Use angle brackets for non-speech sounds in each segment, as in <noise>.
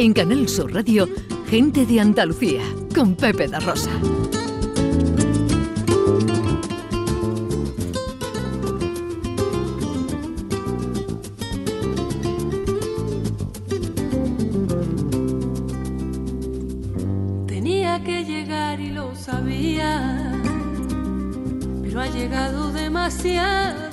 En Canal Sur Radio, Gente de Andalucía, con Pepe da Rosa. Tenía que llegar y lo sabía, pero ha llegado demasiado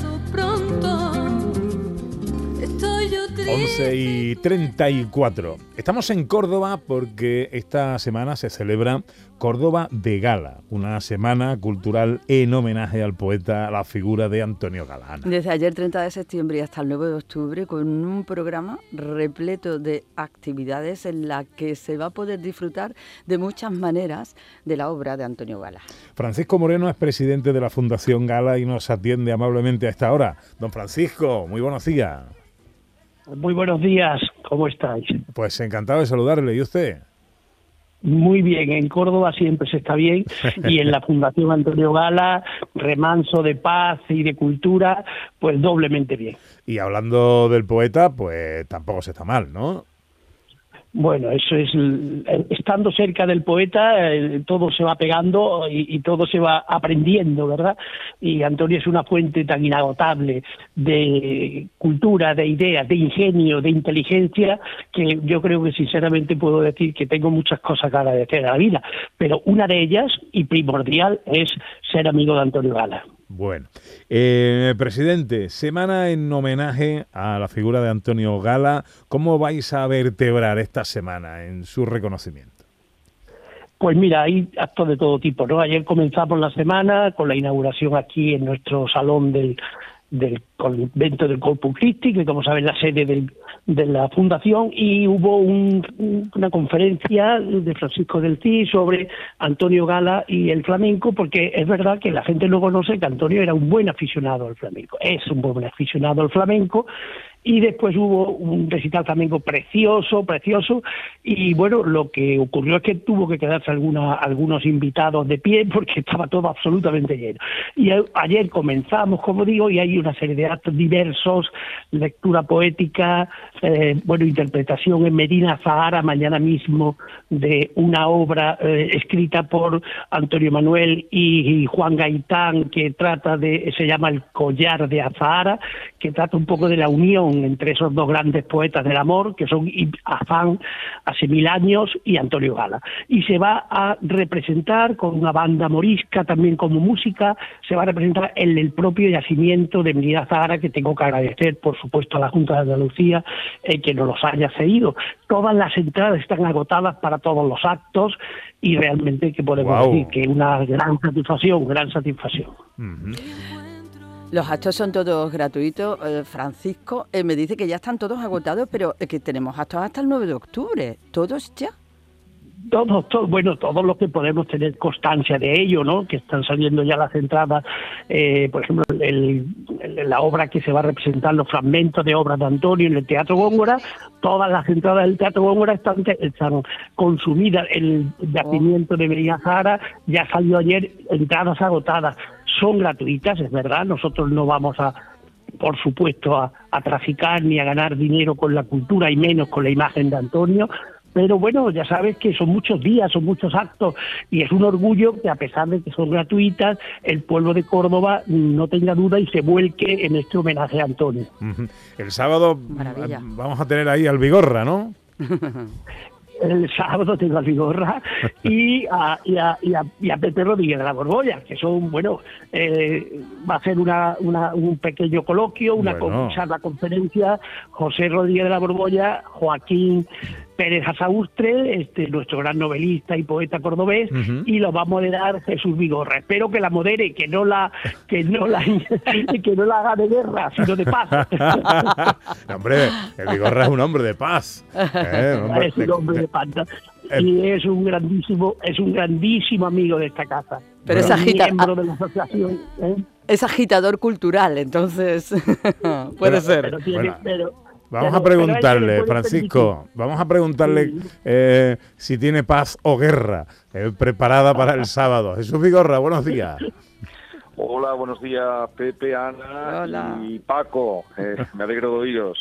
11 y 34. Estamos en Córdoba porque esta semana se celebra Córdoba de Gala, una semana cultural en homenaje al poeta, a la figura de Antonio Galán. Desde ayer 30 de septiembre hasta el 9 de octubre con un programa repleto de actividades en la que se va a poder disfrutar de muchas maneras de la obra de Antonio Gala. Francisco Moreno es presidente de la Fundación Gala y nos atiende amablemente a esta hora. Don Francisco, muy buenos días. Muy buenos días, ¿cómo estáis? Pues encantado de saludarle, ¿y usted? Muy bien, en Córdoba siempre se está bien y en la <laughs> Fundación Antonio Gala, remanso de paz y de cultura, pues doblemente bien. Y hablando del poeta, pues tampoco se está mal, ¿no? Bueno, eso es, estando cerca del poeta, eh, todo se va pegando y, todo se va aprendiendo, ¿verdad? Y Antonio es una fuente tan inagotable de cultura, de ideas, de ingenio, de inteligencia, que yo creo que sinceramente puedo decir que tengo muchas cosas que agradecer a la vida, pero una de ellas, y primordial, es ser amigo de Antonio Gala. Bueno, eh, presidente, semana en homenaje a la figura de Antonio Gala. ¿Cómo vais a vertebrar esta semana en su reconocimiento? Pues mira, hay actos de todo tipo, ¿no? Ayer comenzamos la semana con la inauguración aquí en nuestro salón del, del convento del Corpus Christi, que como saben la sede de la fundación, y hubo una conferencia de Francisco del Cid sobre Antonio Gala y el flamenco, porque es verdad que la gente no conoce que Antonio era un buen aficionado al flamenco, es un buen aficionado al flamenco, y después hubo un recital flamenco precioso, precioso, y bueno, lo que ocurrió es que tuvo que quedarse alguna, algunos invitados de pie porque <laughs> estaba todo absolutamente lleno. Y ayer comenzamos, como digo, y hay una serie de actos diversos, lectura poética, eh, bueno, interpretación en Medina Zahara mañana mismo de una obra eh, escrita por Antonio Manuel y, Juan Gaitán que trata de, se llama El collar de Azahara, que trata un poco de la unión entre esos dos grandes poetas del amor, que son Afán hace mil años y Antonio Gala. Y se va a representar con una banda morisca también como música, se va a representar en el propio yacimiento de Medina Zahara, que tengo que agradecer, por supuesto, a la Junta de Andalucía eh, que nos los haya cedido. Todas las entradas están agotadas para todos los actos y realmente que podemos decir que una gran satisfacción, gran satisfacción. Los actos son todos gratuitos. Eh, Francisco eh, me dice que ya están todos agotados, pero que tenemos actos hasta el 9 de octubre. ¿Todos ya? todos, todos, bueno, todos los que podemos tener constancia de ello, ¿no? Que están saliendo ya las entradas, eh, por ejemplo, el, la obra que se va a representar, los fragmentos de obras de Antonio en el Teatro Góngora, todas las entradas del Teatro Góngora están, consumidas. El yacimiento de Jara ya salió ayer, entradas agotadas, son gratuitas, es verdad, nosotros no vamos a por supuesto, a, a, traficar ni a ganar dinero con la cultura y menos con la imagen de Antonio, pero bueno, ya sabes que son muchos días, son muchos actos y es un orgullo que a pesar de que son gratuitas, el pueblo de Córdoba no tenga duda y se vuelque en este homenaje a Antonio. El sábado vamos a tener ahí al Vigorra, ¿no? <laughs> el sábado tengo <laughs> a Vigorra y a, y, a, y, a, Pepe Rodríguez de la Borbolla, que son, bueno, eh, va a ser una, un pequeño coloquio, una charla conferencia, José Rodríguez de la Borbolla, Joaquín Pérez Azaustre, este, nuestro gran novelista y poeta cordobés, y lo va a moderar Jesús Vigorra. Espero que la modere, que no la, que no la, <laughs> que no la haga de guerra, sino de paz. <laughs> hombre, el Vigorra es un hombre de paz. ¿eh? <laughs> es un hombre de paz. Y es un grandísimo, es un grandísimo amigo de esta casa. Pero es agitador. de la asociación. ¿eh? Es agitador cultural, entonces puede ser. pero Vamos a preguntarle, Francisco, vamos a preguntarle eh, si tiene paz o guerra eh, preparada para el <laughs> sábado. Jesús Vigorra, buenos días. Hola, buenos días, Pepe, Ana y Paco. Eh, me alegro de oíros.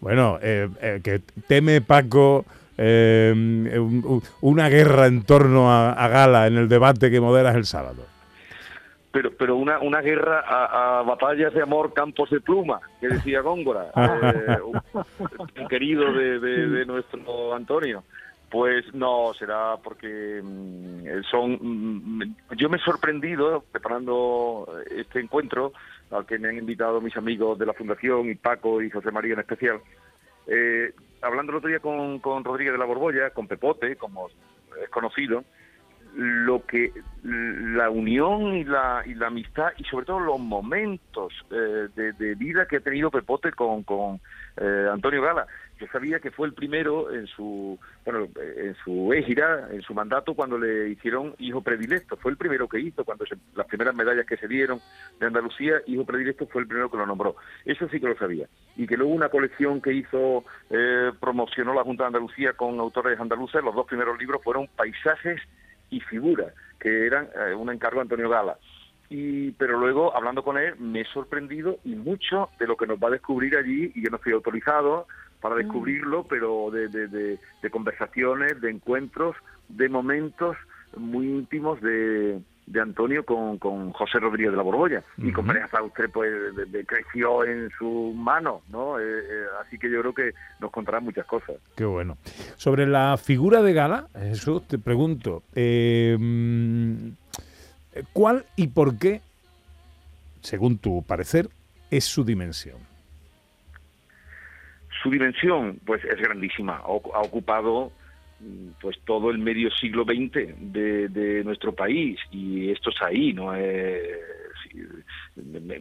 Bueno, que teme Paco eh, una guerra en torno a, Gala en el debate que moderas el sábado. Pero, pero una, una guerra a, batallas de amor, campos de pluma, que decía Góngora, <laughs> eh, un, querido de nuestro Antonio. Pues no, será porque mm, son. Mm, yo me he sorprendido preparando este encuentro al que me han invitado mis amigos de la Fundación y Paco y José María en especial. Eh, hablando el otro día con, con Rodríguez de la Borbolla, con Pepote, como es conocido, lo que la unión y la, y la amistad y sobre todo los momentos eh, de, vida que ha tenido Pepote con, con eh, Antonio Gala yo sabía que fue el primero en su bueno en su égira, en su mandato cuando le hicieron hijo predilecto, fue el primero que hizo cuando las primeras medallas que se dieron de Andalucía, hijo predilecto fue el primero que lo nombró. Eso sí que lo sabía. Y que luego una colección que hizo eh, promocionó la Junta de Andalucía con autores andaluces, los dos primeros libros fueron Paisajes y Figuras, que eran eh, un encargo de Antonio Gala. Y, pero luego, hablando con él, me he sorprendido y mucho de lo que nos va a descubrir allí, y yo no estoy autorizado, para mm. descubrirlo, pero de, de, conversaciones, de encuentros, de momentos muy íntimos de, de Antonio con, con, José Rodríguez de la Borbolla. Y con María usted pues creció en su mano, ¿no? Eh, eh, así que yo creo que nos contará muchas cosas. Qué bueno. Sobre la figura de Gala, Jesús, te pregunto, eh, ¿cuál y por qué, según tu parecer, es su dimensión? Su dimensión, pues, es grandísima. Ha ocupado pues todo el medio siglo XX de, nuestro país y esto es ahí, ¿no?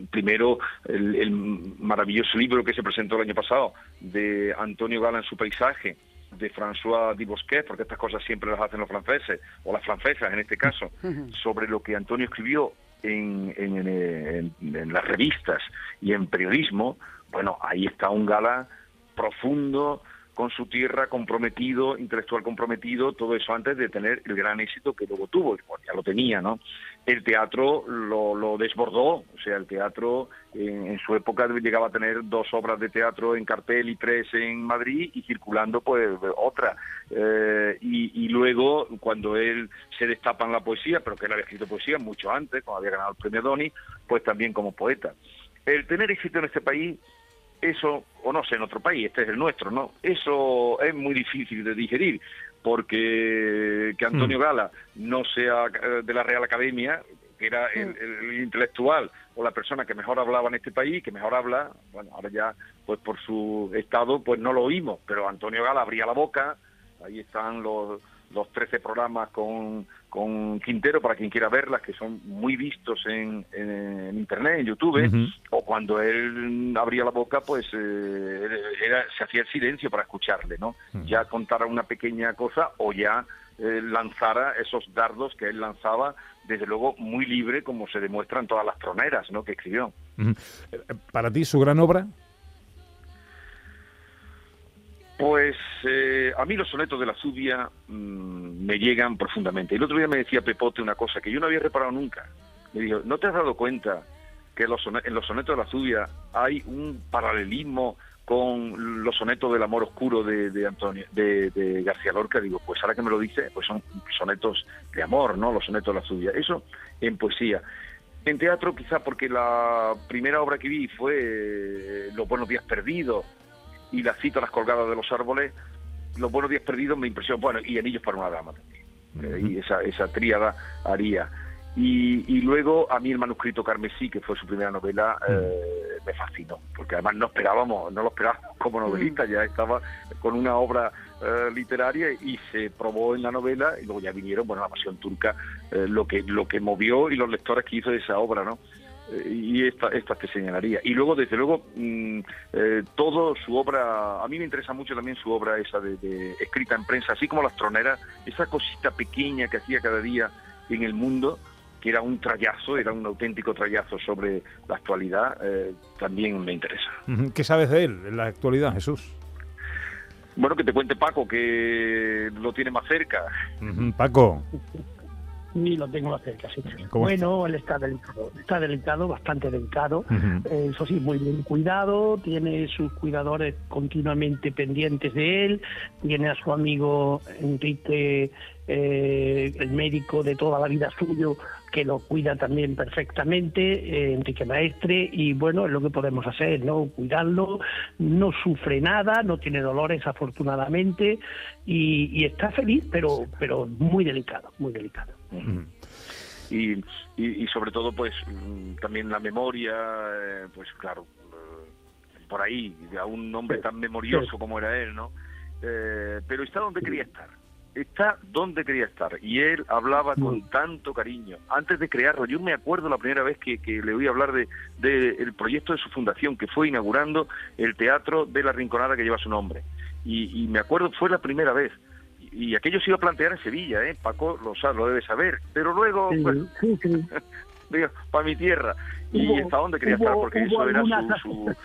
primero, el, maravilloso libro que se presentó el año pasado de Antonio Gala en su paisaje, de François Dibosquet, porque estas cosas siempre las hacen los franceses, o las francesas en este caso, <laughs> sobre lo que Antonio escribió en, en las revistas y en periodismo, bueno, ahí está un Gala profundo con su tierra, comprometido, intelectual comprometido, todo eso antes de tener el gran éxito que luego tuvo, ya lo tenía, ¿no? El teatro lo, desbordó, o sea, el teatro en, su época llegaba a tener dos obras de teatro en cartel y tres en Madrid y circulando pues otra. Eh, y, y, luego, cuando él se destapa en la poesía, pero que él había escrito poesía mucho antes, cuando había ganado el premio Doni, pues también como poeta. El tener éxito en este país eso, o no sé, en otro país, este es el nuestro, ¿no? Eso es muy difícil de digerir, porque que Antonio mm. Gala no sea eh, de la Real Academia, que era mm. el, intelectual o la persona que mejor hablaba en este país, que mejor habla, bueno, ahora ya, pues por su estado, pues no lo oímos, pero Antonio Gala abría la boca, ahí están los los 13 programas con, con Quintero para quien quiera verlas, que son muy vistos en, en, Internet, en YouTube, o cuando él abría la boca, pues eh, era, se hacía el silencio para escucharle, ¿no? Ya contara una pequeña cosa o ya eh, lanzara esos dardos que él lanzaba, desde luego muy libre, como se demuestra en todas las troneras ¿no? que escribió. Eh, ¿Para ti su gran obra? Pues eh, a mí los sonetos de la Zubia mm, me llegan profundamente. El otro día me decía Pepote una cosa que yo no había reparado nunca. Me dijo, ¿no te has dado cuenta que en los sonetos de la Zubia hay un paralelismo con los sonetos del amor oscuro de, Antonio, de, García Lorca? Digo, pues ahora que me lo dice, pues son sonetos de amor, ¿no? Los sonetos de la Zubia. Eso en poesía. En teatro quizá porque la primera obra que vi fue eh, Los buenos días perdidos, y las citas las colgadas de los árboles, Los buenos días perdidos me impresionó, bueno, y Anillos para una dama también. Eh, y esa, esa tríada haría. Y, y, luego a mí el manuscrito Carmesí, que fue su primera novela, eh, me fascinó, porque además no esperábamos, no lo esperábamos como novelista, ya estaba con una obra eh, literaria y se probó en la novela y luego ya vinieron, bueno, la pasión turca, lo que lo que movió y los lectores que hizo de esa obra, ¿no? Y esta, esta te señalaría. Y luego, desde luego, mm, eh, todo su obra, a mí me interesa mucho también su obra esa de, escrita en prensa, así como las troneras, esa cosita pequeña que hacía cada día en el mundo, que era un trayazo, era un auténtico trayazo sobre la actualidad, eh, también me interesa. ¿Qué sabes de él en la actualidad, Jesús? Bueno, que te cuente Paco, que lo tiene más cerca. Paco. Sí, lo tengo cerca, sí. Bueno, él está delicado, está delicado, bastante delicado. Eh, eso sí, muy bien cuidado, tiene sus cuidadores continuamente pendientes de él, tiene a su amigo Enrique, eh, el médico de toda la vida suyo, que lo cuida también perfectamente, eh, Enrique Maestre, y bueno, es lo que podemos hacer, ¿no? Cuidarlo, no sufre nada, no tiene dolores afortunadamente, y, está feliz, pero, pero muy delicado, muy delicado. Y, y, sobre todo, pues mm, también la memoria, eh, pues claro, eh, por ahí, a un hombre tan memorioso como era él, ¿no? Eh, pero está donde quería estar, está donde quería estar. Y él hablaba con tanto cariño. Antes de crearlo, yo me acuerdo la primera vez que, le oí hablar de, de, el proyecto de su fundación, que fue inaugurando el Teatro de la Rinconada que lleva su nombre. Y, y me acuerdo, fue la primera vez y aquello se iba a plantear en Sevilla, ¿eh? Paco lo, lo debe saber, pero luego, pues, <laughs> para mi tierra. y hasta dónde quería estar, porque eso era su,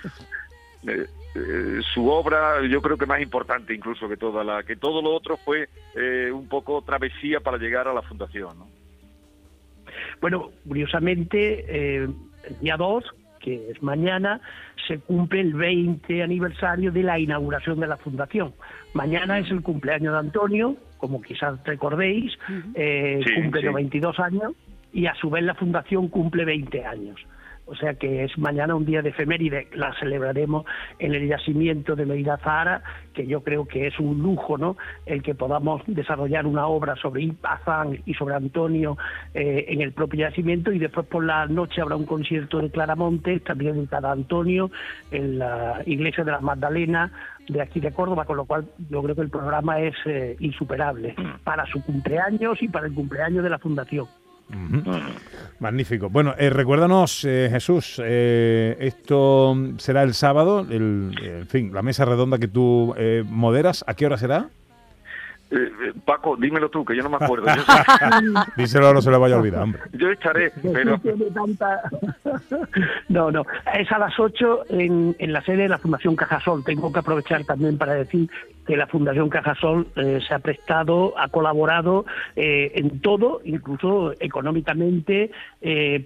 <laughs> eh, eh, su, obra, yo creo que más importante incluso que toda la, que todo lo otro fue eh, un poco travesía para llegar a la fundación, ¿no? Bueno, curiosamente, el día 2 que es mañana, se cumple el 20 aniversario de la inauguración de la fundación. Mañana es el cumpleaños de Antonio, como quizás recordéis, eh, cumple 92 años y a su vez la fundación cumple 20 años o sea que es mañana un día de efeméride, la celebraremos en el yacimiento de Medina Zahara, que yo creo que es un lujo, ¿no? El que podamos desarrollar una obra sobre Azán y sobre Antonio eh, en el propio yacimiento y después por la noche habrá un concierto de Claramonte, también en cada Antonio, en la iglesia de la Magdalena, de aquí de Córdoba, con lo cual yo creo que el programa es eh, insuperable mm. para su cumpleaños y para el cumpleaños de la Fundación. Magnífico. Bueno, eh, recuérdanos, eh, Jesús, eh, esto será el sábado, el, en fin, la mesa redonda que tú moderas, ¿a qué hora será? Eh, eh, Paco, dímelo tú, que yo no me acuerdo. <laughs> <laughs> Díselo, no se le vaya a olvidar, hombre. Yo estaré, pero... no, <laughs> no, es a las 8 en, en, la sede de la Fundación Cajasol. Tengo que aprovechar también para decir que la Fundación Cajasol eh, se ha prestado, ha colaborado en todo, incluso económicamente,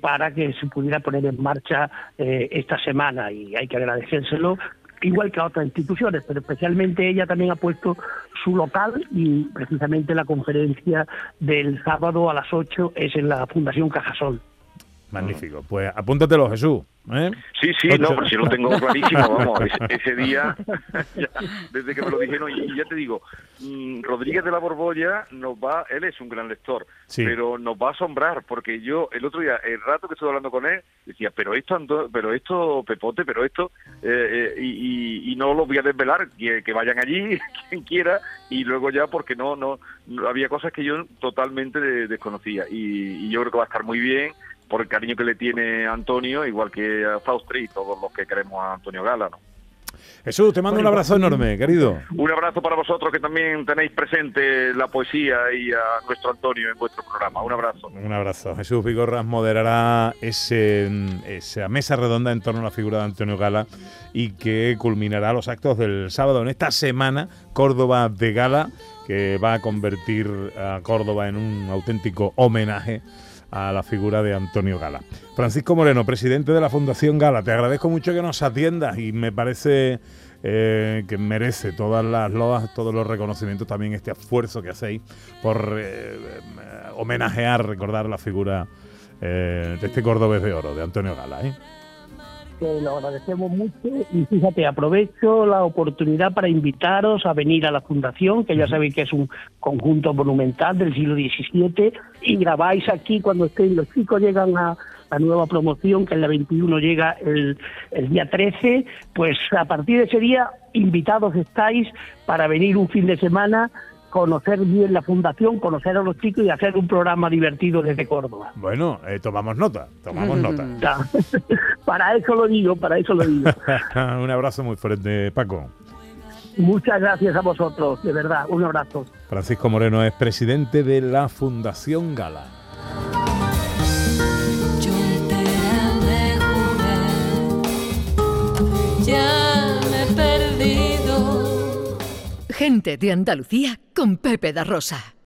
para que se pudiera poner en marcha esta semana y hay que agradecérselo igual que a otras instituciones, pero especialmente ella también ha puesto su local y precisamente la conferencia del sábado a las 8 es en la Fundación Cajasol. Magnífico. Pues apúntatelo, Jesús. ¿eh? Sí, sí, no, pero si lo tengo clarísimo, <laughs> vamos, ese, día, <laughs> desde que me lo dijeron, y, ya te digo, mm, Rodríguez de la Borbolla nos va, él es un gran lector, pero nos va a asombrar, porque yo el otro día, el rato que estuve hablando con él, decía, pero esto, pero esto, Pepote, pero esto, eh, eh, y, no lo voy a desvelar, que, que, vayan allí, <laughs> quien quiera, y luego ya, porque no, no, había cosas que yo totalmente desconocía, y, y yo creo que va a estar muy bien, por el cariño que le tiene Antonio, igual que a Faustri y todos los que queremos a Antonio Gala, ¿no? Jesús, te mando un abrazo enorme, querido. Un abrazo para vosotros que también tenéis presente la poesía y a nuestro Antonio en vuestro programa. Un abrazo. Un abrazo. Jesús Vigorras moderará ese, esa mesa redonda en torno a la figura de Antonio Gala y que culminará los actos del sábado en esta semana Córdoba de Gala, que va a convertir a Córdoba en un auténtico homenaje a la figura de Antonio Gala. Francisco Moreno, presidente de la Fundación Gala, te agradezco mucho que nos atiendas y me parece eh, que merece todas las loas, todos los reconocimientos, también este esfuerzo que hacéis por eh, homenajear, recordar la figura eh, de este cordobés de oro, de Antonio Gala que lo agradecemos mucho y fíjate, aprovecho la oportunidad para invitaros a venir a la Fundación, que ya sabéis que es un conjunto monumental del siglo XVII, y grabáis aquí cuando estén los chicos, llegan a la nueva promoción, que en la 21 llega el, el día 13, pues a partir de ese día invitados estáis para venir un fin de semana conocer bien la fundación, conocer a los chicos y hacer un programa divertido desde Córdoba. Bueno, eh, tomamos nota, tomamos <laughs> nota. Para eso lo digo, para eso lo digo. <laughs> un abrazo muy fuerte, Paco. Muchas gracias a vosotros, de verdad, un abrazo. Francisco Moreno es presidente de la Fundación Gala. Gente de Andalucía con Pepe da Rosa.